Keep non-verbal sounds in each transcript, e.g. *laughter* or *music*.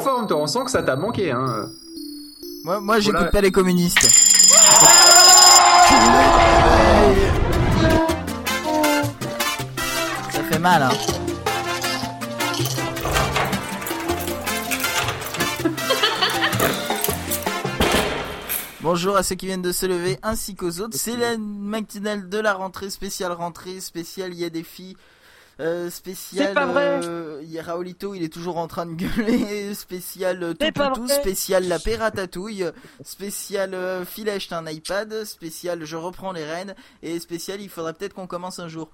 forme, toi. On sent que ça t'a manqué, hein. Moi, moi j'écoute pas les communistes. Ça fait mal, hein. Bonjour à ceux qui viennent de se lever ainsi qu'aux autres. C'est la matinale de la rentrée, spéciale rentrée, spéciale il y a des filles. Euh, spécial, C'est pas vrai. euh, il y a Raoulito, il est toujours en train de gueuler. *laughs* Spécial euh, tout spécial la pératatouille, spécial euh, achète un iPad, spécial je reprends les rênes et spécial il faudrait peut-être qu'on commence un jour.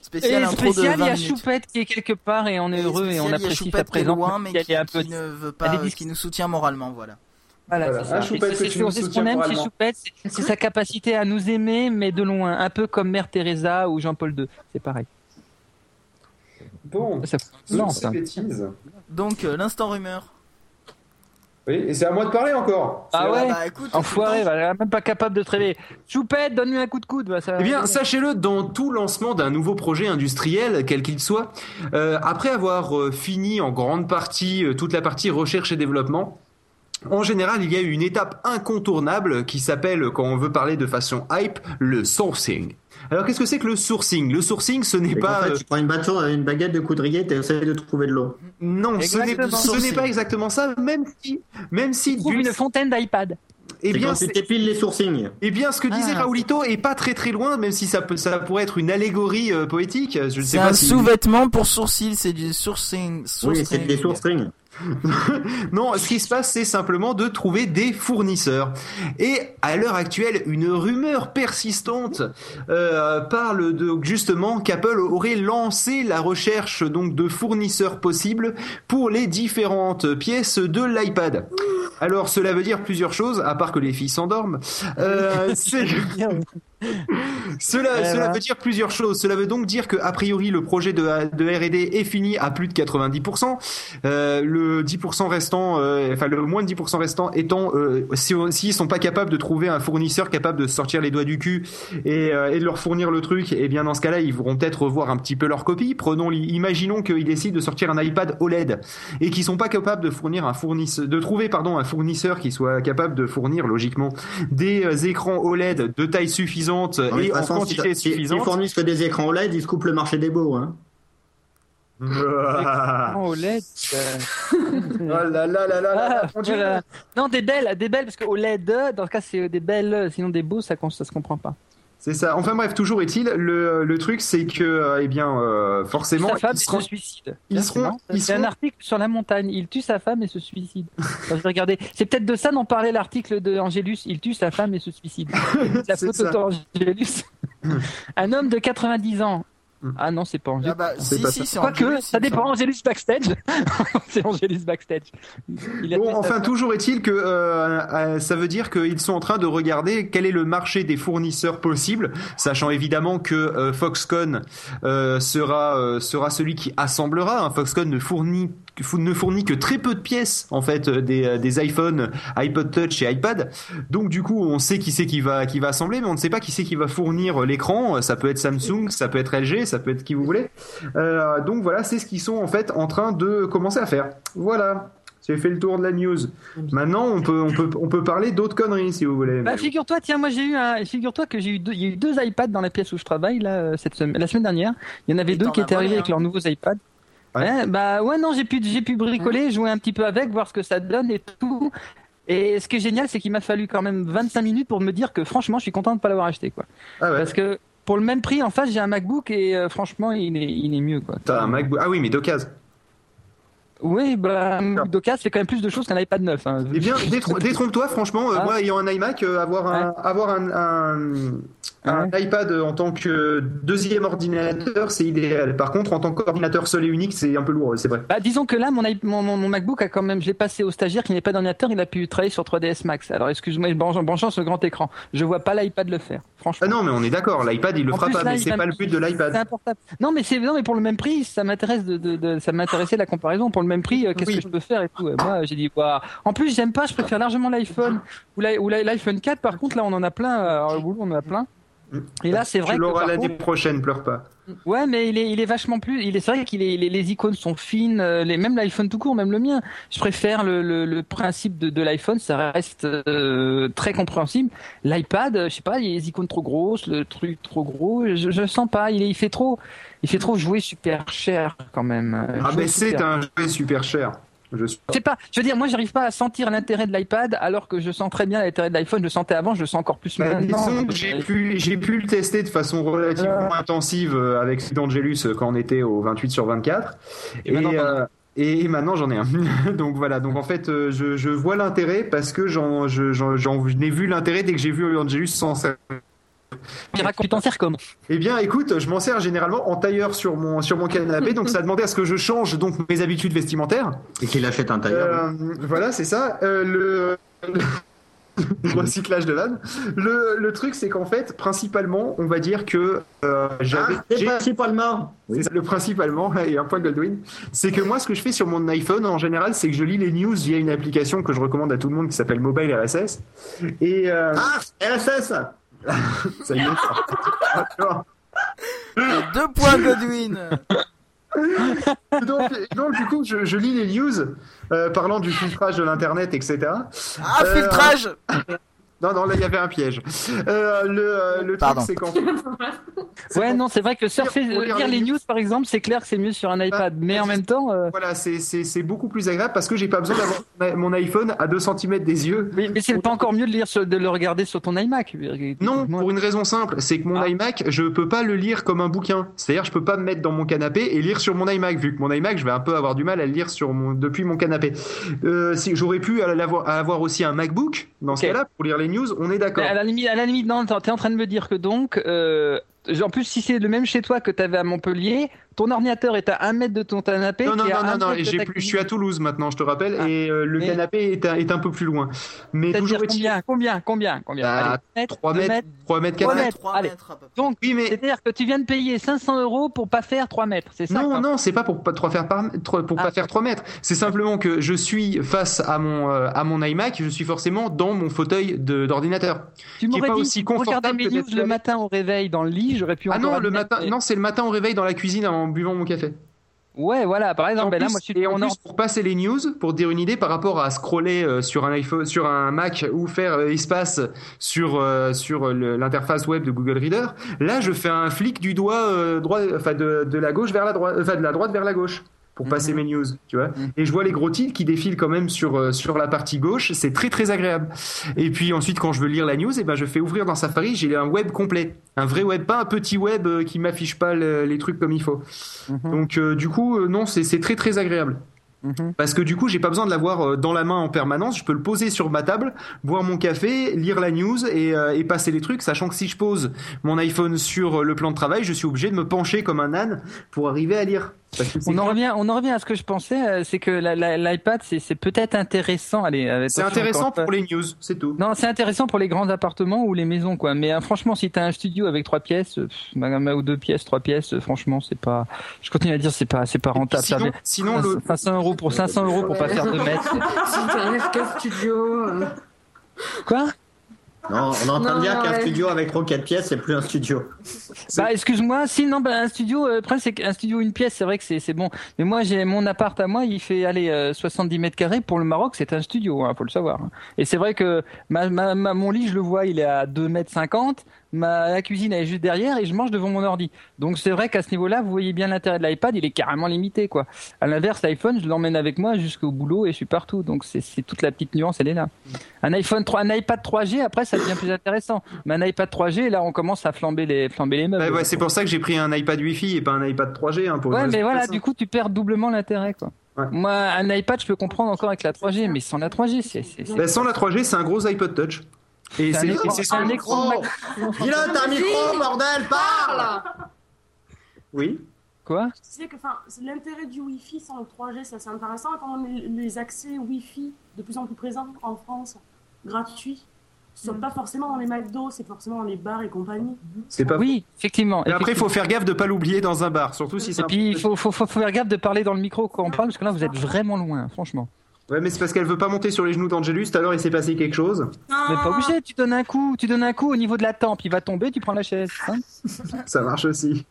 Spécial Et intro de spécial, 20 il y a minutes. Choupette qui est quelque part et on est Et heureux et on apprécie Choupette sa présence. loin, mais qui, est un peu- qui ne veut pas, euh, qui nous soutient moralement, voilà. Voilà, Voilà. c'est ce qu'on aime chez. Choupette, c'est sa capacité à nous aimer, mais de loin, un peu comme Mère Teresa ou Jean-Paul II. C'est pareil. Bon, Ça, non, non, c'est ça. bêtise. Donc euh, l'instant rumeur. Oui, et c'est à moi de parler encore. Ah ouais Bah écoute, Enfoiré, écoute, voilà, même pas capable de te réveiller. Choupette, donne-lui un coup de coude. bah, ça- Eh bien, sachez-le, dans tout lancement d'un nouveau projet industriel, quel qu'il soit, euh, après avoir euh, fini en grande partie euh, toute la partie recherche et développement, en général, il y a une étape incontournable qui s'appelle, quand on veut parler de façon hype, le sourcing. Alors, qu'est-ce que c'est que le sourcing? Le sourcing, ce n'est pas... en fait, euh, tu prends une, bâton, une baguette de coudrier, tu essaies de trouver de l'eau. non, ce n'est Exactement. ce n'est pas exactement ça, même si, même si, du- une fontaine d'iPad. eh bien, quand tu les sourcings. Eh bien, ce que disait Ah. Raoulito est pas très très loin, même si ça peut, ça pourrait être une allégorie euh, poétique. Je ne sais C'est pas un si. sous-vêtement pour sourcils, c'est du sourcing. Oui, sourcing. c'est des sourcings. *laughs* Non, ce qui se passe, c'est simplement de trouver des fournisseurs. Et à l'heure actuelle, une rumeur persistante euh, parle de justement qu'Apple aurait lancé la recherche donc de fournisseurs possibles pour les différentes pièces de l'iPad. Alors, cela veut dire plusieurs choses, à part que les filles s'endorment. Euh, c'est- *laughs* Cela, Eh cela ben. veut dire plusieurs choses. Cela veut donc dire que a priori le projet de, de R&D est fini à plus de 90%. Euh, le 10% restant, euh, enfin le moins de 10% restant étant, euh, si s'ils sont pas capables de trouver un fournisseur capable de sortir les doigts du cul et, et de leur fournir le truc, et bien dans ce cas-là ils vont peut-être revoir un petit peu leur copie. Prenons, imaginons qu'ils décident de sortir un iPad OLED et qu'ils sont pas capables de fournir un fournisseur, de trouver pardon un fournisseur qui soit capable de fournir logiquement des écrans OLED de taille suffisante Non, mais de et en quantité si- suffisante. fournissent que des écrans OLED, ils se coupent le marché des beaux. Hein. *laughs* OLED. euh, *laughs* Oh là là là là là, Ah. Non, des belles, des belles, parce que OLED, dans ce cas, c'est des belles, sinon des beaux, ça, ça se comprend pas. C'est ça. Enfin bref, toujours est-il, le, le truc c'est que, euh, eh bien, euh, forcément, ils et seront- se suicide. ils seront- ils C'est un seront- article sur la montagne. Il tue sa femme et se suicide. Enfin, je regarder. C'est peut-être de ça dont parlait l'article de Angélus. Il tue sa femme et se suicide. *laughs* La photo ça. d'Angélus. *laughs* un homme de 90 ans. Ah non, c'est pas Angélus. Ah bah, si, pas si, ça. c'est Quoique, Angelus, ça dépend. Angélus backstage. *laughs* c'est Angélus backstage. Il a Bon, enfin, toujours est-il que euh, euh, ça veut dire qu'ils sont en train de regarder quel est le marché des fournisseurs possibles, sachant évidemment que euh, Foxconn euh, sera euh, sera celui qui assemblera. hein. Foxconn ne fournit ne fournit que très peu de pièces en fait euh, des, euh, des iPhone, iPod Touch et iPad. Donc du coup, on sait qui c'est qui va qui va assembler, mais on ne sait pas qui c'est qui va fournir l'écran. Ça peut être Samsung, ça peut être LG, ça peut être qui vous voulez. Euh, donc voilà, c'est ce qu'ils sont en fait en train de commencer à faire. Voilà. J'ai fait le tour de la news. Maintenant, on peut, on peut, on peut parler d'autres conneries si vous voulez. Bah, figure-toi, tiens, moi j'ai eu un, figure-toi que j'ai eu deux, il y a eu deux iPads dans la pièce où je travaille là euh, cette semaine, la semaine dernière. Il y en avait Et deux qui étaient arrivés avec leurs nouveaux iPads. Ouais. Ouais, bah ouais, non, j'ai pu, j'ai pu bricoler, jouer un petit peu avec, voir ce que ça donne et tout. Et ce qui est génial, c'est qu'il m'a fallu quand même 25 minutes pour me dire que franchement, je suis content de ne pas l'avoir acheté, quoi. ah ouais. Parce que pour le même prix, en face, j'ai un MacBook et euh, franchement, il est, il est mieux, quoi. T'as un MacBook. Ah oui, mais d'occasion. Oui, bah, un MacBook d'occasion fait quand même plus de choses qu'un iPad neuf. Hein. Eh bien, détro- détrompe-toi, franchement. euh, Ah. Moi, ayant un iMac, euh, avoir un, avoir un, un, un iPad en tant que deuxième ordinateur, c'est idéal. Par contre, en tant qu'ordinateur seul et unique, c'est un peu lourd, c'est vrai. Bah, disons que là, mon, mon, MacBook a quand même, je l'ai passé au stagiaire qui n'est pas d'ordinateur, il a pu travailler sur 3ds Max. Alors, excuse-moi, branchant, branchant ce grand écran. Je vois pas l'iPad le faire, franchement. Ah non, mais on est d'accord. L'iPad, il le En fera plus, pas, là, mais c'est pas le but de l'iPad. Non, mais c'est non, mais pour le même prix, ça m'intéresse de, de, de- ça m'intéressait la comparaison. Pour le même prix, euh, qu'est-ce Oui. que je peux faire et tout. Et moi, j'ai dit, waouh. En plus, j'aime pas, je préfère largement l'iPhone ou l'i- ou l'i- l'iPhone 4. Par contre, là, on en a plein. euh, Alors, au boulot, on en a plein. Et là, c'est vrai Tu que l'auras l'année contre- prochaine, pleure pas. Ouais, mais il est, il est vachement plus. Il est, c'est vrai qu'il est, les, les icônes sont fines, euh, les, même l'iPhone tout court, même le mien. Je préfère le, le, le principe de, de l'iPhone, ça reste euh, très compréhensible. L'iPad, euh, je sais pas, il y a les icônes trop grosses, le truc trop gros. Je, je sens pas. Il, est, il fait trop, il fait trop jouer super cher quand même. Ah ben c'est un jeu super cher. Je suis... Sais pas. Je veux dire, moi, j'arrive pas à sentir l'intérêt de l'iPad, alors que je sens très bien l'intérêt de l'iPhone. Je le sentais avant, je le sens encore plus Bah, maintenant. disons que j'ai pu, j'ai pu le tester de façon relativement intensive euh, avec celui d'Angelus euh, quand on était au 28 sur 24. Et maintenant, euh, et maintenant j'en ai un. *laughs* donc voilà, donc en fait euh, je, je vois l'intérêt parce que j'en, je, j'en, j'en ai vu l'intérêt dès que j'ai vu Angelus sans. Tu t'en sers comment? Eh bien écoute, je m'en sers généralement en tailleur sur mon, sur mon canapé, donc ça demandait à ce que je change donc mes habitudes vestimentaires. Et qu'il achète un tailleur. Euh, voilà, c'est ça. Euh, *laughs* le... recyclage de vannes. Le, le truc, c'est qu'en fait, principalement, on va dire que euh, j'avais. Ah, principalement. c'est ça, le principalement, et un point Goldwyn, c'est que moi, ce que je fais sur mon iPhone, en général, c'est que je lis les news via une application que je recommande à tout le monde qui s'appelle Mobile RSS. Et euh, Ah, RSS *laughs* ça y est, ça. D'accord. Deux points Godwin. *laughs* donc, donc, du coup, je, je lis les news euh, parlant du filtrage de l'internet, etc. Ah, Euh, filtrage. *laughs* Non, non, là, il y avait un piège. Euh, le euh, le truc, c'est qu'en Ouais, non, c'est vrai que surfer, lire lire les news, par exemple, c'est clair que c'est mieux sur un iPad. Mais en même temps, euh, Voilà, c'est- beaucoup plus agréable parce que j'ai pas besoin d'avoir *laughs* mon iPhone à 2 cm des yeux. mais c'est pas encore mieux de lire, de le regarder sur ton iMac. Non, pour une raison simple, c'est que mon Ah. iMac, je peux pas le lire comme un bouquin. C'est-à-dire, je peux pas me mettre dans mon canapé et lire sur mon iMac, vu que mon iMac, je vais un peu avoir du mal à le lire sur mon depuis mon canapé. Euh, si j'aurais pu avoir aussi un MacBook dans ce cas-là pour lire les news, on est d'accord. À la limite, à la limite, non, t'es t'es en train de me dire que donc, euh, en plus, si c'est le même chez toi que t'avais à Montpellier, ton ordinateur est à un mètre de ton canapé. Non, non, non, non, j'ai plus, je suis à. Toulouse maintenant, je te rappelle, Ah. et euh, le Mais- canapé est un, est un peu plus loin. Mais toujours combien, combien, combien, combien? Bah, Allez, mètres, 3 deux mètres, 3 mètres, 4 Trois mètres. mètres. 3 allez. mètres. Donc, Oui, mais c'est-à-dire que tu viens de payer 500 euros pour pas faire 3 mètres, c'est ça Non, non, c'est pas pour pas trois faire par, pour Ah. pas faire 3 mètres. C'est simplement que je suis face à mon euh, à mon iMac, je suis forcément dans mon fauteuil d'ordinateur. Tu qui est m'aurais pas dit, aussi regarder confortable mes que news d'être le matin au réveil dans le lit, j'aurais pu Ah non, le admettre, matin, mais- non, c'est le matin au réveil dans la cuisine en buvant mon café. Ouais, voilà, par exemple, ben là, moi, je suis et en plus, pour passer les news, pour dire une idée par rapport à scroller euh, sur un iPhone, sur un Mac ou faire euh, espace sur euh, sur l'interface web de Google Reader, là, je fais un flic du doigt euh, droit, enfin de, de la gauche vers la droite, enfin de la droite vers la gauche pour passer mes news, tu vois. Mhm. Et je vois les gros titres qui défilent quand même sur euh, sur la partie gauche, c'est très très agréable. Et puis ensuite, quand je veux lire la news, et ben je fais ouvrir dans Safari, j'ai un web complet, un vrai web, pas un petit web euh, qui m'affiche pas le- les trucs comme il faut. Mhm. Donc euh, du coup, euh, non, c'est très très agréable. Parce que du coup, j'ai pas besoin de l'avoir dans la main en permanence. Je peux le poser sur ma table, boire mon café, lire la news et, euh, et passer les trucs, sachant que si je pose mon iPhone sur le plan de travail, je suis obligé de me pencher comme un âne pour arriver à lire. On en revient, on en revient à ce que je pensais, euh, c'est que la- la- l'iPad, c'est c'est peut-être intéressant. Allez, euh, c'est intéressant pour les news, c'est tout. Non, c'est intéressant pour les grands appartements ou les maisons, quoi. Mais euh, franchement, si t'as un studio avec trois pièces, euh, pff, ou deux pièces, trois pièces, franchement, c'est pas. Je continue à dire, c'est pas, c'est pas rentable. Ça Sinon, sinon le, 500 euros pour 500 euros pour pas faire deux mètres. Si t'as un FK Studio. euh, Quoi? Non, on est en train Non, de dire qu'un ouais. studio avec trop quatre pièces, c'est plus un studio. Bah, excuse-moi. Si non, bah, un studio. euh, Le problème, c'est qu'un studio une pièce, c'est vrai que c'est c'est bon. Mais moi, j'ai mon appart à moi, il fait aller euh, 70 mètres carrés. Pour le Maroc, c'est un studio, hein, faut le savoir. Et c'est vrai que ma, ma, ma- mon lit, je le vois, il est à 2 mètres 50. Ma la cuisine elle est juste derrière et je mange devant mon ordi. Donc c'est vrai qu'à ce niveau-là, vous voyez bien l'intérêt de l'iPad, il est carrément limité quoi. À l'inverse, l'iPhone, je l'emmène avec moi jusqu'au boulot et je suis partout. Donc c'est toute la petite nuance, elle est là. Un iPhone 3, un iPad 3G, après ça devient plus intéressant. Mais un iPad 3G, là on commence à flamber les flamber les meubles. Ouais, c'est pour ça que j'ai pris un iPad Wi-Fi et pas un iPad 3G. Hein, pour Ouais, mais voilà, du coup, tu perds doublement l'intérêt, quoi. Ouais. Moi, un iPad, je peux comprendre encore avec la 3G, mais sans la 3G, c'est. Bah, sans la 3G, c'est un gros iPod Touch. Et C'est et son- Dis-le, t'as un micro, bordel, parle Oui. Quoi? Tu sais que l'intérêt du Wi-Fi sans le 3G, ça c'est intéressant quand on a les accès Wi-Fi de plus en plus présents en France, gratuits. Ce sont pas forcément dans les McDo, c'est forcément dans les bars et compagnie. C'est pas. Oui, effectivement. Mais après, il faut faire gaffe de pas l'oublier dans un bar, surtout si c'est Et puis, il faut, faut, faut faire gaffe de parler dans le micro quand on parle, parce que là, vous êtes vraiment loin, franchement. Ouais, mais c'est parce qu'elle veut pas monter sur les genoux d'Angelus, tout à l'heure il s'est passé quelque chose. Mais pas obligé, tu donnes un coup, tu donnes un coup au niveau de la tempe, il va tomber, tu prends la chaise. hein. Ça marche aussi.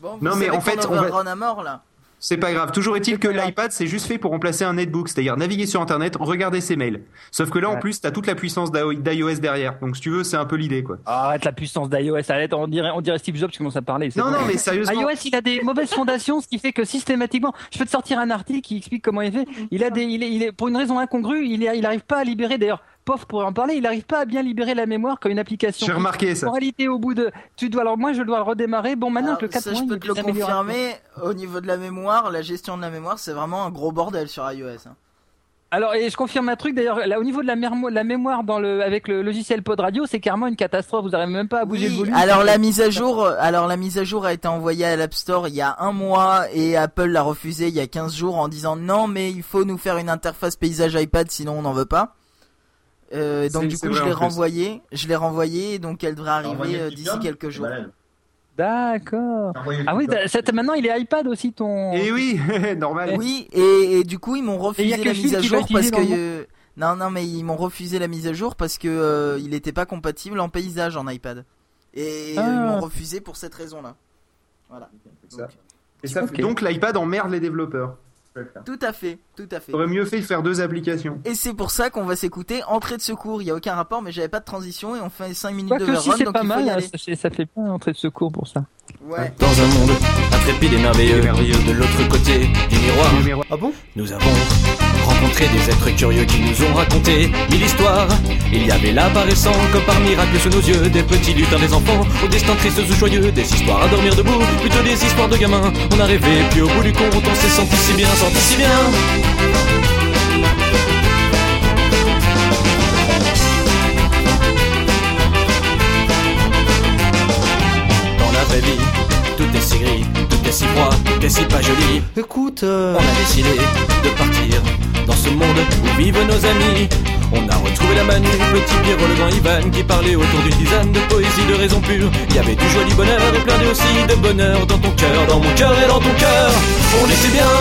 Bon, Non, mais en fait, on va- à mort là. C'est pas grave. Toujours est-il que l'iPad, c'est juste fait pour remplacer un netbook, c'est-à-dire naviguer sur Internet, regarder ses mails. Sauf que là, en plus, t'as toute la puissance d'I- d'iOS derrière. Donc, si tu veux, c'est un peu l'idée, quoi. Arrête la puissance d'iOS, arrête, on dirait, on dirait Steve Jobs qui commence à parler. c'est Non, bon. non, mais sérieusement. iOS, il a des mauvaises fondations, ce qui fait que systématiquement, je peux te sortir un article qui explique comment il fait. Il a des, il est, il est pour une raison incongrue, il est, il arrive pas à libérer. D'ailleurs, Pof pourrait en parler. Il n'arrive pas à bien libérer la mémoire quand une application. J'ai remarqué ça. En réalité, au bout de, tu dois alors moi, je dois le redémarrer. Bon, maintenant Alors, que le 4 ça, je peux te le confirmer. Au niveau de la mémoire, la gestion de la mémoire, c'est vraiment un gros bordel sur iOS. hein. Alors, et je confirme un truc d'ailleurs, là, au niveau de la, la mémoire dans le, avec le logiciel Pod Radio, c'est carrément une catastrophe. Vous n'arrivez même pas à bouger Oui, le volume. alors la mise à jour, alors la mise à jour a été envoyée à l'App Store il y a un mois et Apple l'a refusé il y a 15 jours en disant non mais il faut nous faire une interface paysage iPad sinon on n'en veut pas. Euh, et donc du coup je l'ai renvoyé, je l'ai renvoyé et donc elle devrait arriver euh, d'ici quelques c'est jours. malade. D'accord. Ah oui, maintenant il est iPad aussi ton. Et oui, *laughs* normal. Oui et, et du coup ils m'ont Et refusé la mise à jour parce que euh, non non mais ils m'ont refusé la mise à jour parce que euh, il n'était pas compatible en paysage en iPad et euh, Ah. ils m'ont refusé pour cette raison là. Voilà. Ça. Donc, Et ça, Ok. Donc, l'iPad emmerde les développeurs. Tout à fait, tout à fait. Aurait mieux fait de faire deux applications. Et c'est pour ça qu'on va s'écouter Entrée de secours. Il y a aucun rapport, mais j'avais pas de transition et on fait 5 minutes de Quoique si donc pas il faut mal, y hein, aller. ça, fait- ça fait pas entrée de secours pour ça. Ouais. Dans un monde intrépide et merveilleux, de l'autre côté miroir, Ah bon nous avons rencontré des êtres curieux qui nous ont raconté mille histoires. Il y avait là apparaissant comme par miracle sous nos yeux des petits lutins, des enfants, au destin triste ou joyeux, des histoires à dormir debout, plutôt des histoires de gamins. On a rêvé, puis au bout du compte, on s'est senti si bien, senti si bien. Dans la vraie vie, si froid, est si pas joli. Écoute, on a décidé de partir dans ce monde où vivent nos amis. On a retrouvé la Manu, petit Pierrot, le grand Ivan qui parlait autour d'une tisane de poésie, de raison pure. Il y avait du joli bonheur et plein de aussi de bonheur dans ton cœur, dans mon cœur et dans ton cœur. On était bien.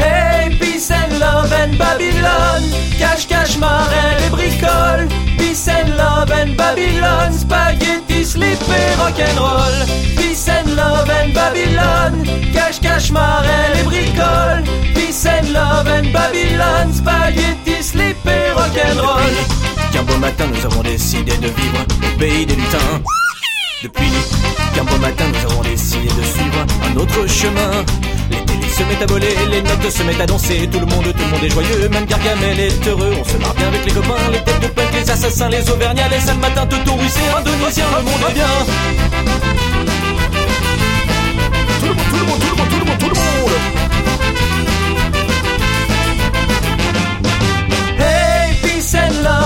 Hey, peace and love and Babylon. Cache, cache, marelle et bricole. Peace and love and Babylon. Spaghetti, slip et rock'n'roll. Peace and love and Babylon. Cache, cache, marelle et bricole. Peace and love and Babylon. Spaghetti, slip et rock'n'roll. Qu'un beau matin, nous avons décidé de vivre au pays des lutins. Depuis qu'un beau matin nous avons décidé de suivre un autre chemin. Les télés se mettent à voler, les notes se mettent à danser. Tout le monde, tout le monde est joyeux, même Gargamel est heureux. On se marre bien avec les copains, les têtes de punk, les assassins, les auvergnats. Les sales matins, Teuton, Russien, Indonésien, le monde est bien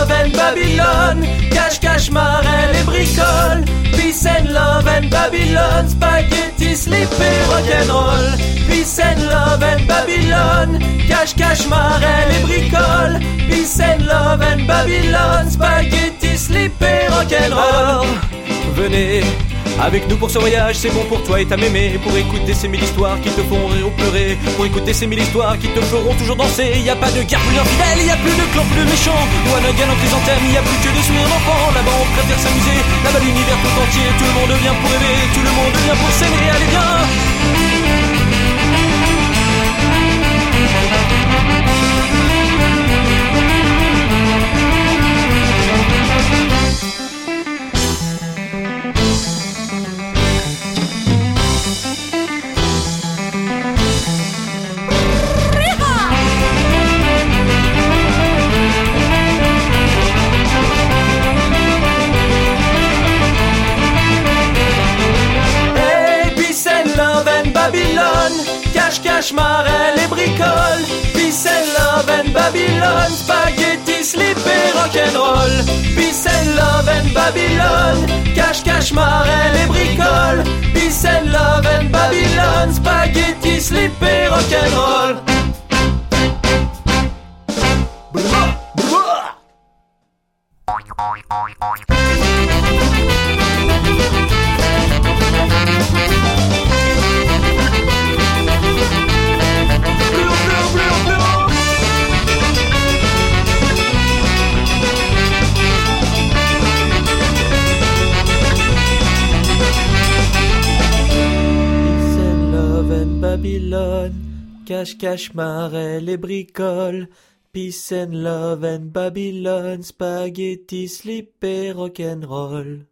love and Babylon. Cache, cache, marelle et bricole. Peace and love and Babylon. Spaghetti, slip et rock'n'roll. Peace and love and Babylon. Cache, cache, marelle et bricole. Peace and love and Babylon. Spaghetti, slip et rock'n'roll. Venez. Avec nous pour ce voyage, c'est bon pour toi et ta mémé. Pour écouter ces mille histoires qui te font rire ou pleurer. Pour écouter ces mille histoires qui te feront toujours danser. Y a pas de plus infidèle, y a plus de clans plus de méchants. One again en chrysanthème, y a plus que des sourires d'enfants. Là-bas on préfère s'amuser, là-bas l'univers tout entier Tout le monde vient pour rêver, tout le monde vient pour s'aimer. Allez viens love and Babylon. Cache, cache, marelle et bricole. Peace and love and Babylon. Spaghetti, slip et rock'n'roll. Peace and love and Babylon. Cache, cache, marelle et bricole. Peace and love and Babylon. Spaghetti, slip et rock'n'roll. Cache, cache, marelle et bricole. Peace and love and Babylon. Spaghetti, slip et rock'n'roll.